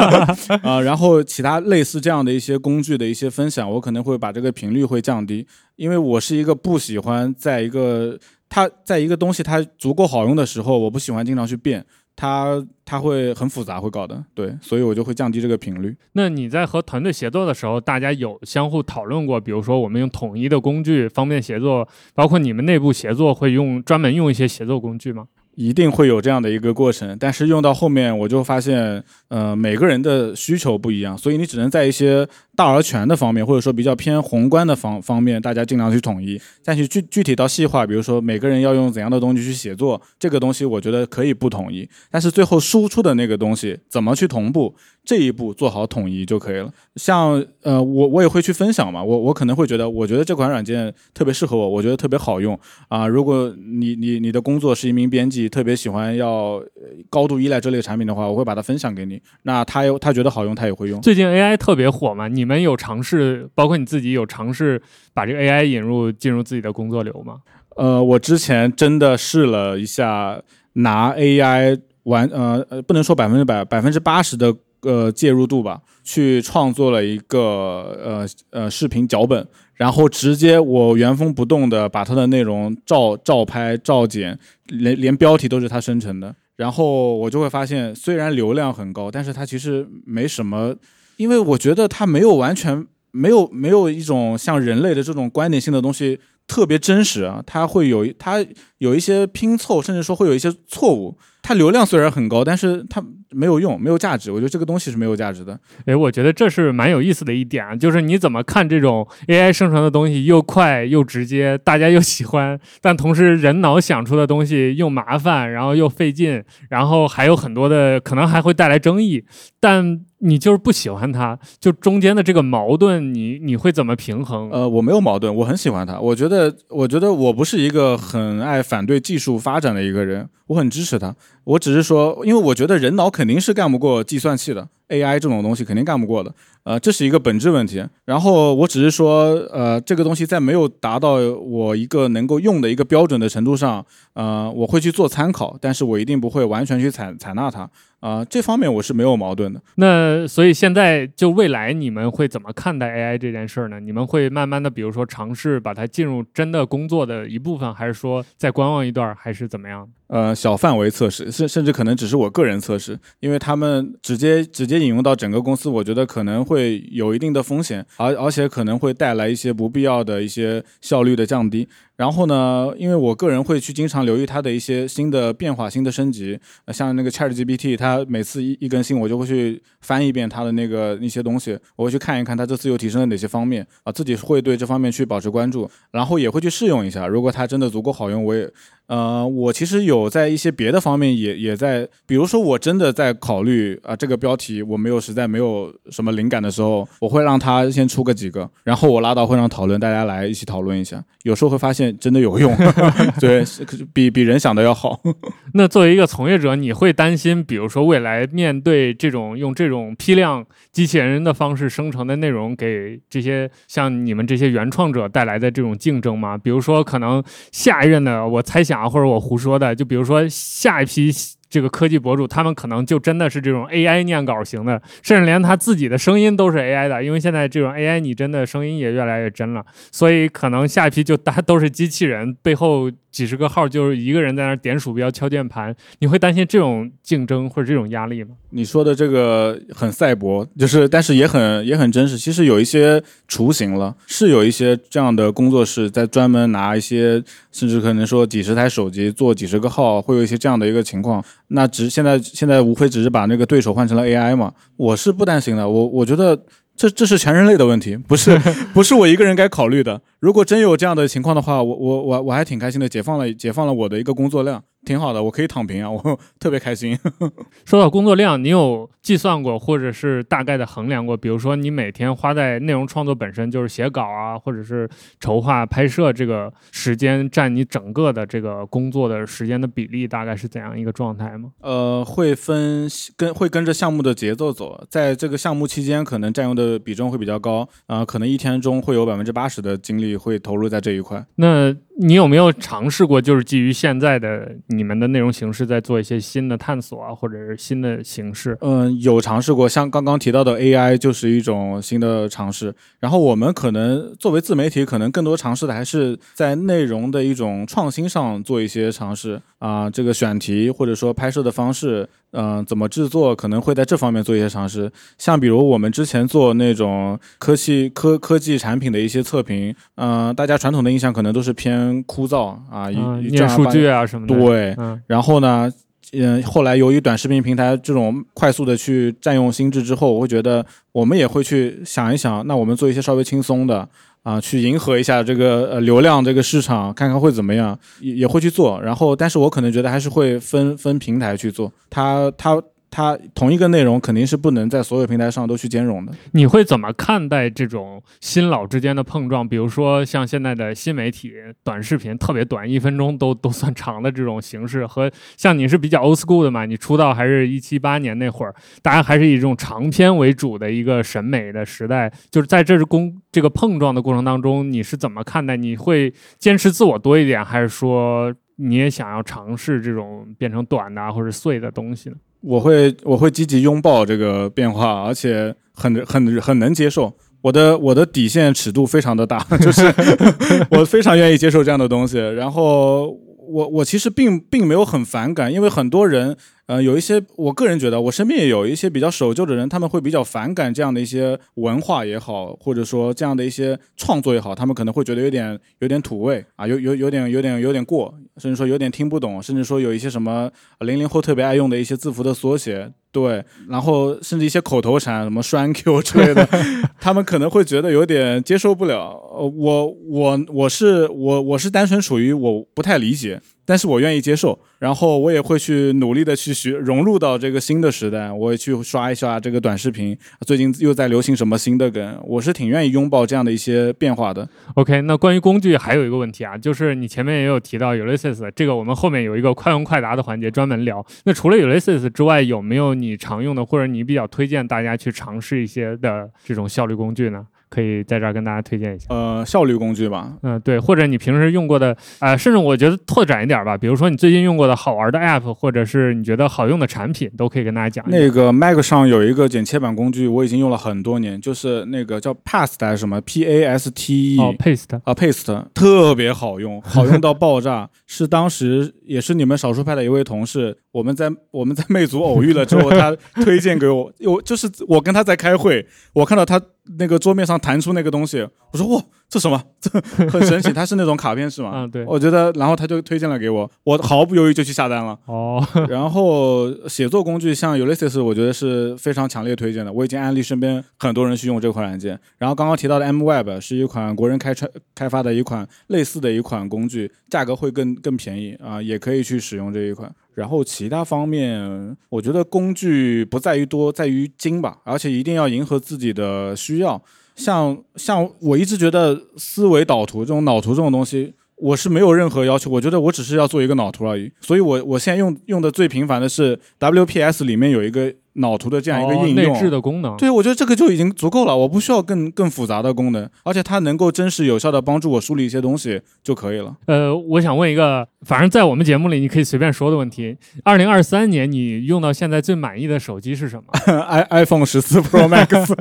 啊，然后其他类似这样的一些工具的一些分享，我可能会把这个频率会降低，因为我是一个不喜欢在一个它在一个东西它足够好用的时候，我不喜欢经常去变。它它会很复杂，会搞的，对，所以我就会降低这个频率。那你在和团队协作的时候，大家有相互讨论过，比如说我们用统一的工具方便协作，包括你们内部协作会用专门用一些协作工具吗？一定会有这样的一个过程，但是用到后面我就发现，呃，每个人的需求不一样，所以你只能在一些大而全的方面，或者说比较偏宏观的方方面，大家尽量去统一。但是具具体到细化，比如说每个人要用怎样的东西去写作，这个东西我觉得可以不统一。但是最后输出的那个东西怎么去同步？这一步做好统一就可以了。像呃，我我也会去分享嘛，我我可能会觉得，我觉得这款软件特别适合我，我觉得特别好用啊。如果你你你的工作是一名编辑，特别喜欢要高度依赖这类产品的话，我会把它分享给你。那他有他觉得好用，他也会用。最近 AI 特别火嘛，你你们有尝试，包括你自己有尝试把这个 AI 引入进入自己的工作流吗？呃，我之前真的试了一下，拿 AI 完呃呃，不能说百分之百，百分之八十的。呃，介入度吧，去创作了一个呃呃视频脚本，然后直接我原封不动的把它的内容照照拍照剪，连连标题都是它生成的，然后我就会发现，虽然流量很高，但是它其实没什么因为我觉得它没有完全没有没有一种像人类的这种观点性的东西特别真实啊，它会有它有一些拼凑，甚至说会有一些错误。它流量虽然很高，但是它没有用，没有价值。我觉得这个东西是没有价值的。诶，我觉得这是蛮有意思的一点啊，就是你怎么看这种 AI 生成的东西又快又直接，大家又喜欢，但同时人脑想出的东西又麻烦，然后又费劲，然后还有很多的可能还会带来争议，但你就是不喜欢他，就中间的这个矛盾，你你会怎么平衡？呃，我没有矛盾，我很喜欢他。我觉得，我觉得我不是一个很爱反对技术发展的一个人，我很支持他。我只是说，因为我觉得人脑肯定是干不过计算器的，AI 这种东西肯定干不过的，呃，这是一个本质问题。然后我只是说，呃，这个东西在没有达到我一个能够用的一个标准的程度上，呃，我会去做参考，但是我一定不会完全去采采纳它。啊，这方面我是没有矛盾的。那所以现在就未来你们会怎么看待 AI 这件事儿呢？你们会慢慢的，比如说尝试把它进入真的工作的一部分，还是说再观望一段，还是怎么样？呃，小范围测试，甚甚至可能只是我个人测试，因为他们直接直接引用到整个公司，我觉得可能会有一定的风险，而而且可能会带来一些不必要的一些效率的降低。然后呢，因为我个人会去经常留意它的一些新的变化、新的升级，像那个 ChatGPT，它每次一一更新，我就会去翻一遍它的那个一些东西，我会去看一看它这次又提升了哪些方面啊，自己会对这方面去保持关注，然后也会去试用一下，如果它真的足够好用，我也。呃，我其实有在一些别的方面也也在，比如说我真的在考虑啊，这个标题我没有实在没有什么灵感的时候，我会让它先出个几个，然后我拉到会上讨论，大家来一起讨论一下。有时候会发现真的有用，对，比比人想的要好。那作为一个从业者，你会担心，比如说未来面对这种用这种批量机器人的方式生成的内容，给这些像你们这些原创者带来的这种竞争吗？比如说可能下一任的，我猜想。或者我胡说的，就比如说下一批这个科技博主，他们可能就真的是这种 AI 念稿型的，甚至连他自己的声音都是 AI 的，因为现在这种 AI 拟真的声音也越来越真了，所以可能下一批就大都是机器人背后。几十个号就是一个人在那点鼠标敲键盘，你会担心这种竞争或者这种压力吗？你说的这个很赛博，就是但是也很也很真实。其实有一些雏形了，是有一些这样的工作室在专门拿一些，甚至可能说几十台手机做几十个号，会有一些这样的一个情况。那只现在现在无非只是把那个对手换成了 AI 嘛。我是不担心的，我我觉得。这这是全人类的问题，不是 不是我一个人该考虑的。如果真有这样的情况的话，我我我我还挺开心的，解放了解放了我的一个工作量。挺好的，我可以躺平啊，我 特别开心。说到工作量，你有计算过或者是大概的衡量过？比如说，你每天花在内容创作本身，就是写稿啊，或者是筹划拍摄这个时间，占你整个的这个工作的时间的比例，大概是怎样一个状态吗？呃，会分跟会跟着项目的节奏走，在这个项目期间，可能占用的比重会比较高啊，可能一天中会有百分之八十的精力会投入在这一块。那你有没有尝试过，就是基于现在的你你们的内容形式，在做一些新的探索啊，或者是新的形式？嗯，有尝试过，像刚刚提到的 AI 就是一种新的尝试。然后我们可能作为自媒体，可能更多尝试的还是在内容的一种创新上做一些尝试啊，这个选题或者说拍摄的方式。嗯，怎么制作可能会在这方面做一些尝试，像比如我们之前做那种科技科科技产品的一些测评，嗯，大家传统的印象可能都是偏枯燥啊，念数据啊什么的。对，然后呢，嗯，后来由于短视频平台这种快速的去占用心智之后，我会觉得我们也会去想一想，那我们做一些稍微轻松的。啊，去迎合一下这个呃流量这个市场，看看会怎么样，也也会去做。然后，但是我可能觉得还是会分分平台去做，它它。它同一个内容肯定是不能在所有平台上都去兼容的。你会怎么看待这种新老之间的碰撞？比如说像现在的新媒体短视频，特别短，一分钟都都算长的这种形式，和像你是比较 old school 的嘛？你出道还是一七八年那会儿，大家还是以这种长篇为主的一个审美的时代。就是在这是公这个碰撞的过程当中，你是怎么看待？你会坚持自我多一点，还是说你也想要尝试这种变成短的或者碎的东西呢？我会我会积极拥抱这个变化，而且很很很能接受。我的我的底线尺度非常的大，就是 我非常愿意接受这样的东西。然后我我其实并并没有很反感，因为很多人呃，有一些我个人觉得，我身边也有一些比较守旧的人，他们会比较反感这样的一些文化也好，或者说这样的一些创作也好，他们可能会觉得有点有点土味啊，有有有点有点有点过，甚至说有点听不懂，甚至说有一些什么零零后特别爱用的一些字符的缩写。对，然后甚至一些口头禅，什么栓 Q 之类的，他们可能会觉得有点接受不了。呃，我我我是我我是单纯属于我不太理解。但是我愿意接受，然后我也会去努力的去学融入到这个新的时代，我也去刷一刷这个短视频，最近又在流行什么新的梗，我是挺愿意拥抱这样的一些变化的。OK，那关于工具还有一个问题啊，就是你前面也有提到 Ulysses，这个我们后面有一个快问快答的环节专门聊。那除了 Ulysses 之外，有没有你常用的或者你比较推荐大家去尝试一些的这种效率工具呢？可以在这儿跟大家推荐一下，呃，效率工具吧，嗯，对，或者你平时用过的，呃，甚至我觉得拓展一点吧，比如说你最近用过的好玩的 app，或者是你觉得好用的产品，都可以跟大家讲。那个 Mac 上有一个剪切板工具，我已经用了很多年，就是那个叫 Paste 还是什么 P A S T E，哦，Paste 啊，Paste 特别好用，好用到爆炸，是当时也是你们少数派的一位同事，我们在我们在魅族偶遇了之后，他推荐给我，我就是我跟他在开会，我看到他。那个桌面上弹出那个东西，我说哇，这什么？这很神奇，它是那种卡片是吗？嗯，对。我觉得，然后他就推荐了给我，我毫不犹豫就去下单了。哦。然后写作工具像 Ulysses，我觉得是非常强烈推荐的。我已经安利身边很多人去用这款软件。然后刚刚提到的 MWeb 是一款国人开创开发的一款类似的一款工具，价格会更更便宜啊，也可以去使用这一款。然后其他方面，我觉得工具不在于多，在于精吧，而且一定要迎合自己的需要。像像我一直觉得思维导图这种脑图这种东西，我是没有任何要求，我觉得我只是要做一个脑图而已。所以我我现在用用的最频繁的是 WPS 里面有一个。脑图的这样一个应用，内置的功能，对我觉得这个就已经足够了，我不需要更更复杂的功能，而且它能够真实有效的帮助我梳理一些东西就可以了。呃，我想问一个，反正在我们节目里你可以随便说的问题：，二零二三年你用到现在最满意的手机是什么？i iPhone 十四 Pro Max，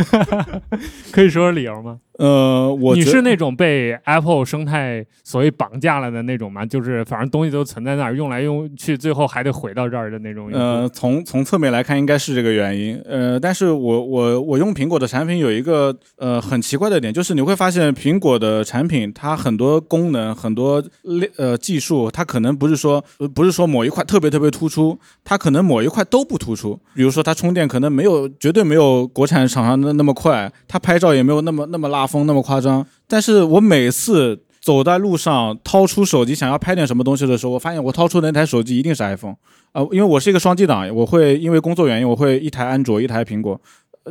可以说说理由吗？呃，我你是那种被 Apple 生态所谓绑架了的那种吗？就是反正东西都存在那儿，用来用去，最后还得回到这儿的那种。呃，从从侧面来看，应该是这个原因。呃，但是我我我用苹果的产品有一个呃很奇怪的点，就是你会发现苹果的产品它很多功能很多呃技术，它可能不是说不是说某一块特别特别突出，它可能某一块都不突出。比如说它充电可能没有绝对没有国产厂商的那么快，它拍照也没有那么那么拉风那么夸张。但是我每次走在路上掏出手机想要拍点什么东西的时候，我发现我掏出的那台手机一定是 iPhone。呃，因为我是一个双机党，我会因为工作原因，我会一台安卓，一台苹果，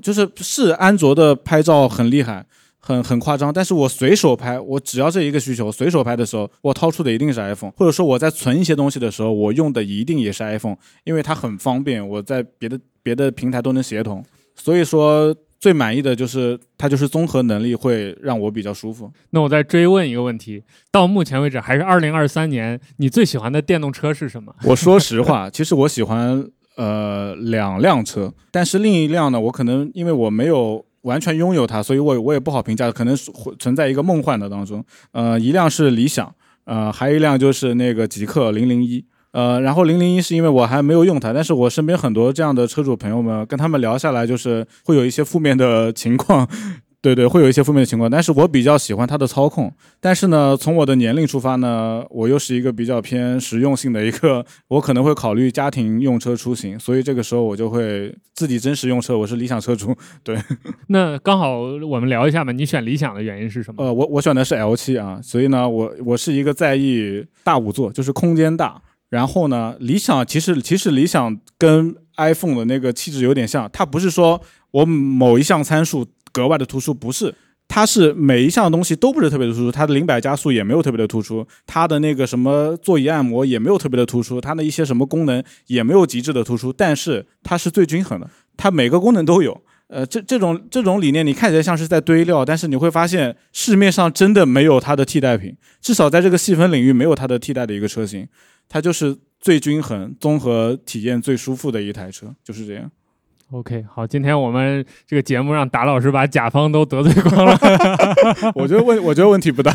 就是是安卓的拍照很厉害，很很夸张，但是我随手拍，我只要这一个需求，随手拍的时候，我掏出的一定是 iPhone，或者说我在存一些东西的时候，我用的一定也是 iPhone，因为它很方便，我在别的别的平台都能协同，所以说。最满意的就是它，就是综合能力会让我比较舒服。那我再追问一个问题，到目前为止还是二零二三年，你最喜欢的电动车是什么？我说实话，其实我喜欢呃两辆车，但是另一辆呢，我可能因为我没有完全拥有它，所以我我也不好评价，可能会存在一个梦幻的当中。呃，一辆是理想，呃，还有一辆就是那个极氪零零一。呃，然后零零一是因为我还没有用它，但是我身边很多这样的车主朋友们，跟他们聊下来，就是会有一些负面的情况，对对，会有一些负面的情况。但是我比较喜欢它的操控，但是呢，从我的年龄出发呢，我又是一个比较偏实用性的一个，我可能会考虑家庭用车出行，所以这个时候我就会自己真实用车，我是理想车主。对，那刚好我们聊一下嘛，你选理想的原因是什么？呃，我我选的是 L 七啊，所以呢，我我是一个在意大五座，就是空间大。然后呢，理想其实其实理想跟 iPhone 的那个气质有点像，它不是说我某一项参数格外的突出，不是，它是每一项东西都不是特别的突出，它的零百加速也没有特别的突出，它的那个什么座椅按摩也没有特别的突出，它的一些什么功能也没有极致的突出，但是它是最均衡的，它每个功能都有。呃，这这种这种理念你看起来像是在堆料，但是你会发现市面上真的没有它的替代品，至少在这个细分领域没有它的替代的一个车型。它就是最均衡、综合体验最舒服的一台车，就是这样。OK，好，今天我们这个节目让达老师把甲方都得罪光了，我觉得问，我觉得问题不大。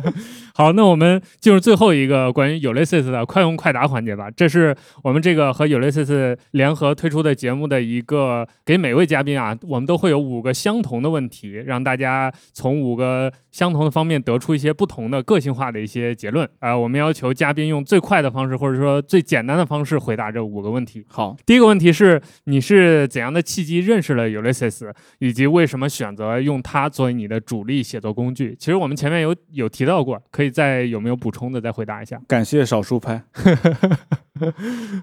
好，那我们进入最后一个关于 Ulysses 的快问快答环节吧。这是我们这个和 Ulysses 联合推出的节目的一个，给每位嘉宾啊，我们都会有五个相同的问题，让大家从五个相同的方面得出一些不同的个性化的一些结论。啊，我们要求嘉宾用最快的方式，或者说最简单的方式回答这五个问题。好，第一个问题是，你是。怎样的契机认识了 Ulysses，以及为什么选择用它作为你的主力写作工具？其实我们前面有有提到过，可以再有没有补充的再回答一下？感谢少数派。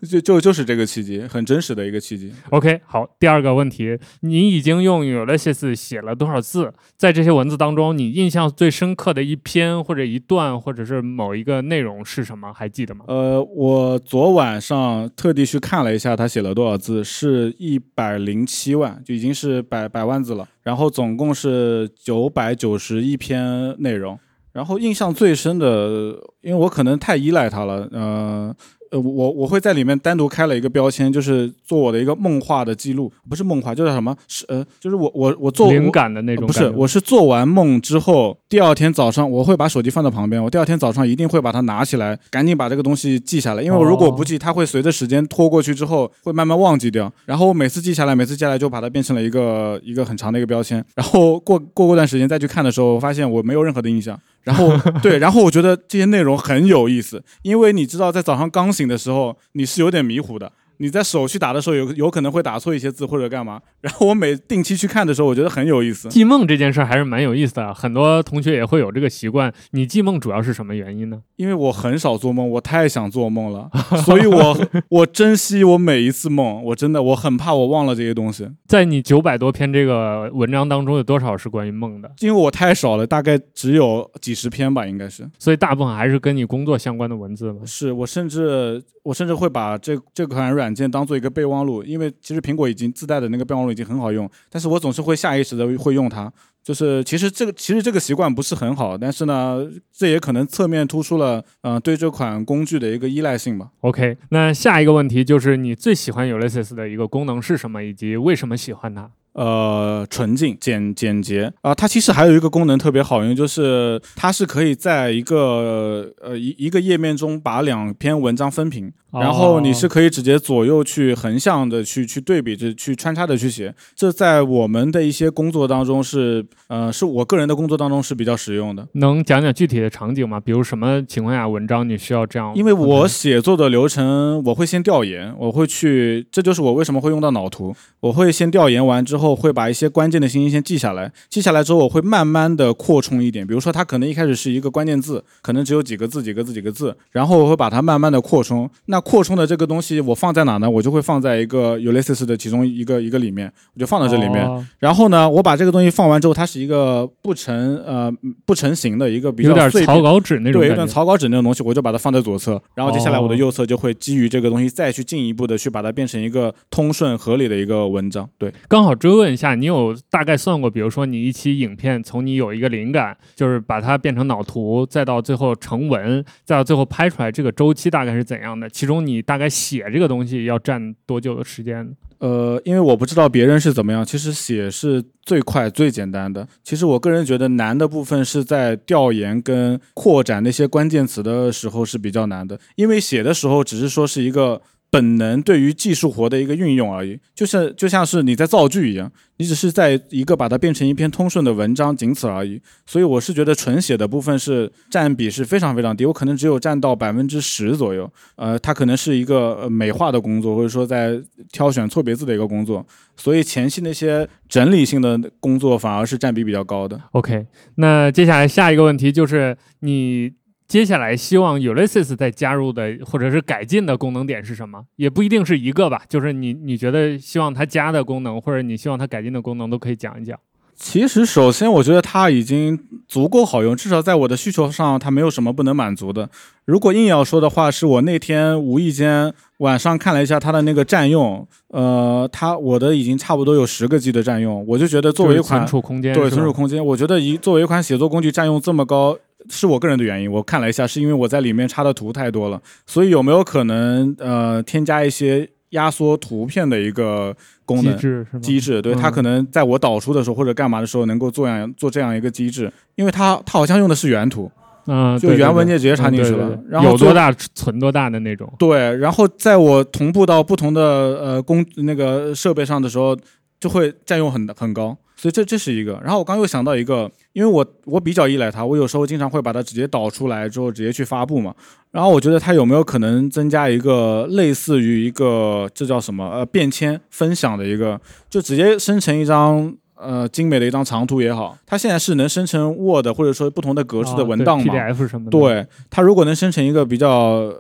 就就就是这个契机，很真实的一个契机。OK，好，第二个问题，你已经用 Ulysses 写了多少字？在这些文字当中，你印象最深刻的一篇或者一段，或者是某一个内容是什么？还记得吗？呃，我昨晚上特地去看了一下，他写了多少字，是一百零七万，就已经是百百万字了。然后总共是九百九十一篇内容。然后印象最深的，因为我可能太依赖他了，嗯。我我会在里面单独开了一个标签，就是做我的一个梦话的记录，不是梦话，就是什么？是呃，就是我我我做灵感的那种，不是，我是做完梦之后，第二天早上我会把手机放在旁边，我第二天早上一定会把它拿起来，赶紧把这个东西记下来，因为我如果不记，它会随着时间拖过去之后，会慢慢忘记掉。然后我每次记下来，每次记下来就把它变成了一个一个很长的一个标签，然后过过过段时间再去看的时候，我发现我没有任何的印象。然后对，然后我觉得这些内容很有意思，因为你知道，在早上刚醒的时候，你是有点迷糊的。你在手去打的时候，有有可能会打错一些字或者干嘛。然后我每定期去看的时候，我觉得很有意思。记梦这件事还是蛮有意思的，很多同学也会有这个习惯。你记梦主要是什么原因呢？因为我很少做梦，我太想做梦了，所以我我珍惜我每一次梦。我真的我很怕我忘了这些东西。在你九百多篇这个文章当中，有多少是关于梦的？因为我太少了，大概只有几十篇吧，应该是。所以大部分还是跟你工作相关的文字吗？是我甚至。我甚至会把这这款软软件当做一个备忘录，因为其实苹果已经自带的那个备忘录已经很好用，但是我总是会下意识的会用它。就是其实这个其实这个习惯不是很好，但是呢，这也可能侧面突出了嗯对这款工具的一个依赖性吧。OK，那下一个问题就是你最喜欢 Ulysses 的一个功能是什么，以及为什么喜欢它？呃，纯净、简简洁啊，它其实还有一个功能特别好用，就是它是可以在一个呃一一个页面中把两篇文章分屏，然后你是可以直接左右去横向的去去对比着去穿插的去写，这在我们的一些工作当中是呃是我个人的工作当中是比较实用的。能讲讲具体的场景吗？比如什么情况下文章你需要这样？因为我写作的流程，我会先调研，我会去，这就是我为什么会用到脑图，我会先调研完之后。会把一些关键的信息先记下来，记下来之后我会慢慢的扩充一点，比如说它可能一开始是一个关键字，可能只有几个字几个字几个字，然后我会把它慢慢的扩充。那扩充的这个东西我放在哪呢？我就会放在一个 Ulysses 的其中一个一个里面，我就放到这里面。然后呢，我把这个东西放完之后，它是一个不成呃不成形的一个比较有点草稿纸那种对，一段草稿纸那种东西，我就把它放在左侧，然后接下来我的右侧就会基于这个东西再去进一步的去把它变成一个通顺合理的一个文章。对，刚好追问一下。你有大概算过，比如说你一期影片从你有一个灵感，就是把它变成脑图，再到最后成文，再到最后拍出来，这个周期大概是怎样的？其中你大概写这个东西要占多久的时间？呃，因为我不知道别人是怎么样，其实写是最快最简单的。其实我个人觉得难的部分是在调研跟扩展那些关键词的时候是比较难的，因为写的时候只是说是一个。本能对于技术活的一个运用而已，就是就像是你在造句一样，你只是在一个把它变成一篇通顺的文章，仅此而已。所以我是觉得纯写的部分是占比是非常非常低，我可能只有占到百分之十左右。呃，它可能是一个美化的工作，或者说在挑选错别字的一个工作。所以前期那些整理性的工作反而是占比比较高的。OK，那接下来下一个问题就是你。接下来希望 Ulysses 再加入的或者是改进的功能点是什么？也不一定是一个吧，就是你你觉得希望它加的功能，或者你希望它改进的功能，都可以讲一讲。其实，首先我觉得它已经足够好用，至少在我的需求上，它没有什么不能满足的。如果硬要说的话，是我那天无意间晚上看了一下它的那个占用，呃，它我的已经差不多有十个 G 的占用，我就觉得作为一款存储空间，对存储空间，我觉得一作为一款写作工具占用这么高。是我个人的原因，我看了一下，是因为我在里面插的图太多了，所以有没有可能呃添加一些压缩图片的一个功能机制是吗？机制，对它可能在我导出的时候或者干嘛的时候能够做样做这样一个机制，因为它它好像用的是原图，嗯，就原文件直接插进去了，然后有多大存多大的那种。对，然后在我同步到不同的呃工那个设备上的时候，就会占用很很高。所以这这是一个，然后我刚又想到一个，因为我我比较依赖它，我有时候经常会把它直接导出来之后直接去发布嘛。然后我觉得它有没有可能增加一个类似于一个这叫什么呃便签分享的一个，就直接生成一张。呃，精美的一张长图也好，它现在是能生成 Word 或者说不同的格式的文档嘛？PDF 什么的。对，它如果能生成一个比较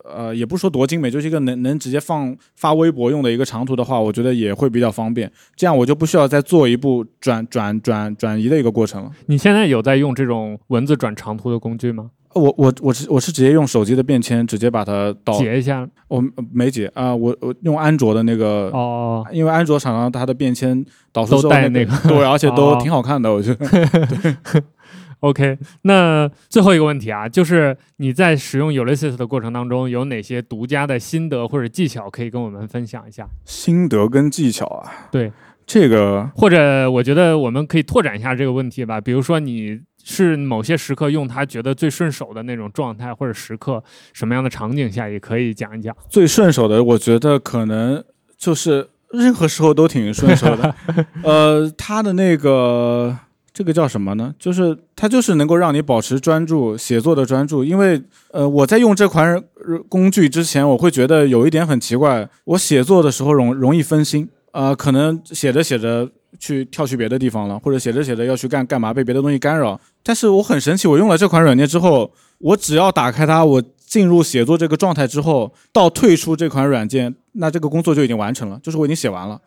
呃，也不说多精美，就是一个能能直接放发微博用的一个长图的话，我觉得也会比较方便。这样我就不需要再做一步转转转转移的一个过程了。你现在有在用这种文字转长图的工具吗？我我我是我是直接用手机的便签直接把它导截一下，我没截啊，我我用安卓的那个哦，因为安卓厂商它的便签导出都带那个，对，而且 都挺好看的，我觉得。OK，那最后一个问题啊，就是你在使用 Ulysses 的过程当中，有哪些独家的心得或者技巧可以跟我们分享一下？心得跟技巧啊，对这个，或者我觉得我们可以拓展一下这个问题吧，比如说你。是某些时刻用它觉得最顺手的那种状态或者时刻，什么样的场景下也可以讲一讲。最顺手的，我觉得可能就是任何时候都挺顺手的。呃，它的那个这个叫什么呢？就是它就是能够让你保持专注写作的专注。因为呃，我在用这款工具之前，我会觉得有一点很奇怪，我写作的时候容容易分心。呃，可能写着写着。去跳去别的地方了，或者写着写着要去干干嘛，被别的东西干扰。但是我很神奇，我用了这款软件之后，我只要打开它，我进入写作这个状态之后，到退出这款软件，那这个工作就已经完成了，就是我已经写完了，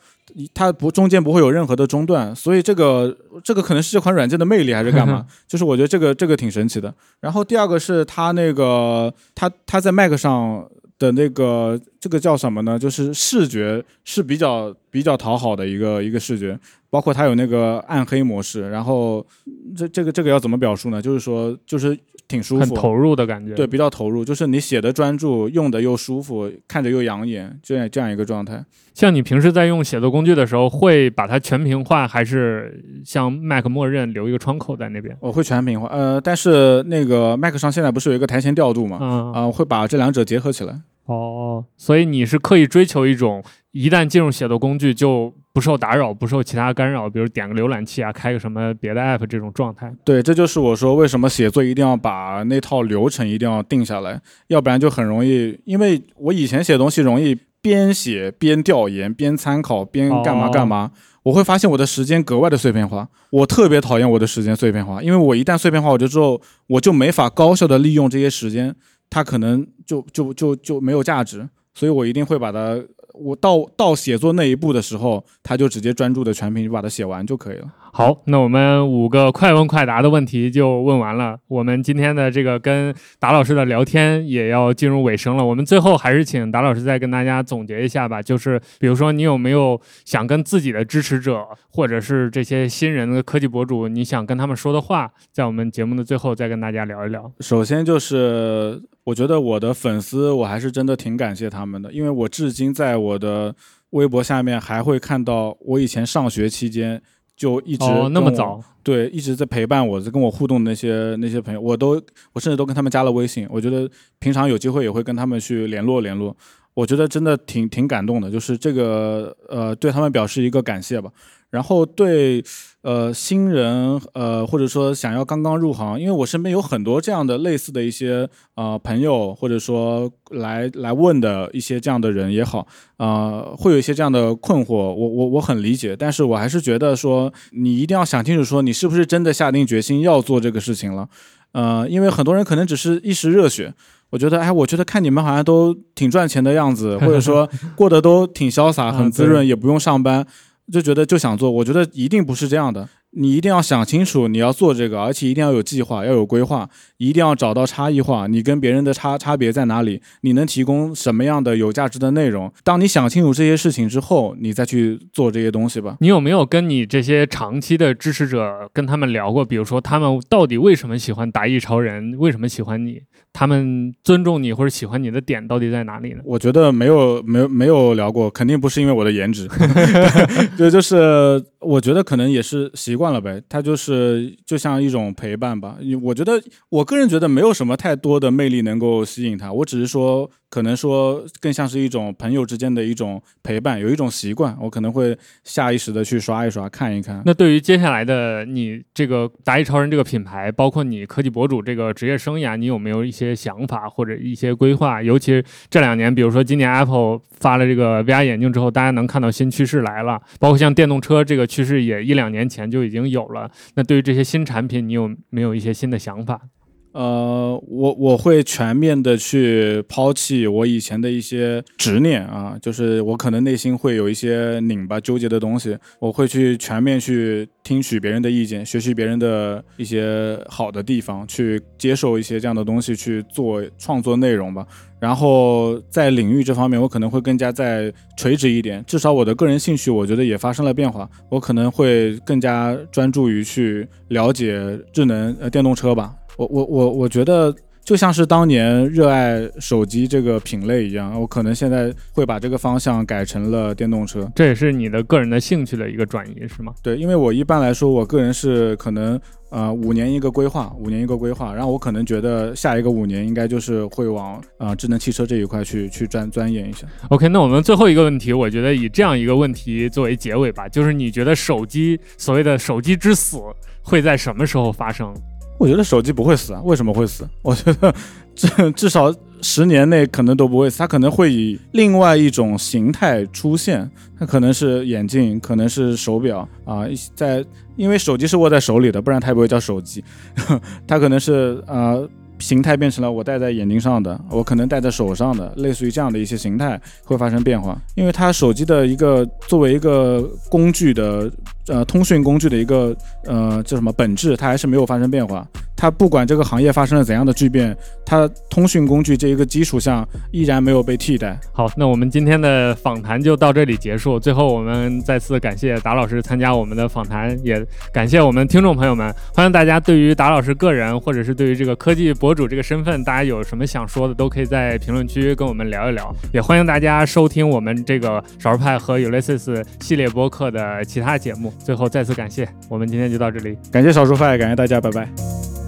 它不中间不会有任何的中断。所以这个这个可能是这款软件的魅力还是干嘛？就是我觉得这个这个挺神奇的。然后第二个是它那个它它在 Mac 上。的那个这个叫什么呢？就是视觉是比较比较讨好的一个一个视觉，包括它有那个暗黑模式。然后这这个这个要怎么表述呢？就是说就是挺舒服，很投入的感觉。对，比较投入，就是你写的专注，用的又舒服，看着又养眼，这样这样一个状态。像你平时在用写作工具的时候，会把它全屏化，还是像 Mac 默认留一个窗口在那边？我会全屏化，呃，但是那个 Mac 上现在不是有一个台前调度嘛？嗯啊，会把这两者结合起来。哦，所以你是刻意追求一种一旦进入写作工具就不受打扰、不受其他干扰，比如点个浏览器啊、开个什么别的 app 这种状态。对，这就是我说为什么写作一定要把那套流程一定要定下来，要不然就很容易。因为我以前写东西容易边写边调研、边参考、边干嘛干嘛，我会发现我的时间格外的碎片化。我特别讨厌我的时间碎片化，因为我一旦碎片化，我就之后我就没法高效的利用这些时间。它可能就就就就没有价值，所以我一定会把它，我到到写作那一步的时候，他就直接专注的全屏就把它写完就可以了。好，那我们五个快问快答的问题就问完了。我们今天的这个跟达老师的聊天也要进入尾声了。我们最后还是请达老师再跟大家总结一下吧。就是比如说，你有没有想跟自己的支持者，或者是这些新人的科技博主，你想跟他们说的话，在我们节目的最后再跟大家聊一聊。首先就是，我觉得我的粉丝，我还是真的挺感谢他们的，因为我至今在我的微博下面还会看到我以前上学期间。就一直那么早，对，一直在陪伴我，在跟我互动的那些那些朋友，我都我甚至都跟他们加了微信。我觉得平常有机会也会跟他们去联络联络。我觉得真的挺挺感动的，就是这个呃，对他们表示一个感谢吧。然后对，呃，新人，呃，或者说想要刚刚入行，因为我身边有很多这样的类似的一些呃朋友，或者说来来问的一些这样的人也好，呃，会有一些这样的困惑，我我我很理解，但是我还是觉得说你一定要想清楚，说你是不是真的下定决心要做这个事情了，呃，因为很多人可能只是一时热血，我觉得，哎，我觉得看你们好像都挺赚钱的样子，或者说 过得都挺潇洒，很滋润，也不用上班。就觉得就想做，我觉得一定不是这样的。你一定要想清楚你要做这个，而且一定要有计划，要有规划，一定要找到差异化。你跟别人的差差别在哪里？你能提供什么样的有价值的内容？当你想清楚这些事情之后，你再去做这些东西吧。你有没有跟你这些长期的支持者跟他们聊过？比如说他们到底为什么喜欢达意超人？为什么喜欢你？他们尊重你或者喜欢你的点到底在哪里呢？我觉得没有没有没有聊过，肯定不是因为我的颜值，对，就是我觉得可能也是习惯了呗。他就是就像一种陪伴吧。我觉得我个人觉得没有什么太多的魅力能够吸引他，我只是说。可能说更像是一种朋友之间的一种陪伴，有一种习惯，我可能会下意识的去刷一刷，看一看。那对于接下来的你这个达意超人这个品牌，包括你科技博主这个职业生涯，你有没有一些想法或者一些规划？尤其这两年，比如说今年 Apple 发了这个 VR 眼镜之后，大家能看到新趋势来了，包括像电动车这个趋势也一两年前就已经有了。那对于这些新产品，你有没有一些新的想法？呃，我我会全面的去抛弃我以前的一些执念啊，就是我可能内心会有一些拧巴、纠结的东西，我会去全面去听取别人的意见，学习别人的一些好的地方，去接受一些这样的东西去做创作内容吧。然后在领域这方面，我可能会更加在垂直一点，至少我的个人兴趣，我觉得也发生了变化，我可能会更加专注于去了解智能呃电动车吧。我我我我觉得就像是当年热爱手机这个品类一样，我可能现在会把这个方向改成了电动车。这也是你的个人的兴趣的一个转移，是吗？对，因为我一般来说，我个人是可能呃五年一个规划，五年一个规划，然后我可能觉得下一个五年应该就是会往啊智能汽车这一块去去钻钻研一下。OK，那我们最后一个问题，我觉得以这样一个问题作为结尾吧，就是你觉得手机所谓的手机之死会在什么时候发生？我觉得手机不会死啊，为什么会死？我觉得至至少十年内可能都不会死，它可能会以另外一种形态出现，它可能是眼镜，可能是手表啊，在因为手机是握在手里的，不然它也不会叫手机，它可能是呃。形态变成了我戴在眼睛上的，我可能戴在手上的，类似于这样的一些形态会发生变化，因为它手机的一个作为一个工具的，呃，通讯工具的一个，呃，叫什么本质，它还是没有发生变化。它不管这个行业发生了怎样的巨变，它通讯工具这一个基础上依然没有被替代。好，那我们今天的访谈就到这里结束。最后，我们再次感谢达老师参加我们的访谈，也感谢我们听众朋友们。欢迎大家对于达老师个人，或者是对于这个科技博主这个身份，大家有什么想说的，都可以在评论区跟我们聊一聊。也欢迎大家收听我们这个少数派和 Ulysses 系列播客的其他节目最后再次感谢，我们今天就到这里，感谢少数派，感谢大家，拜拜。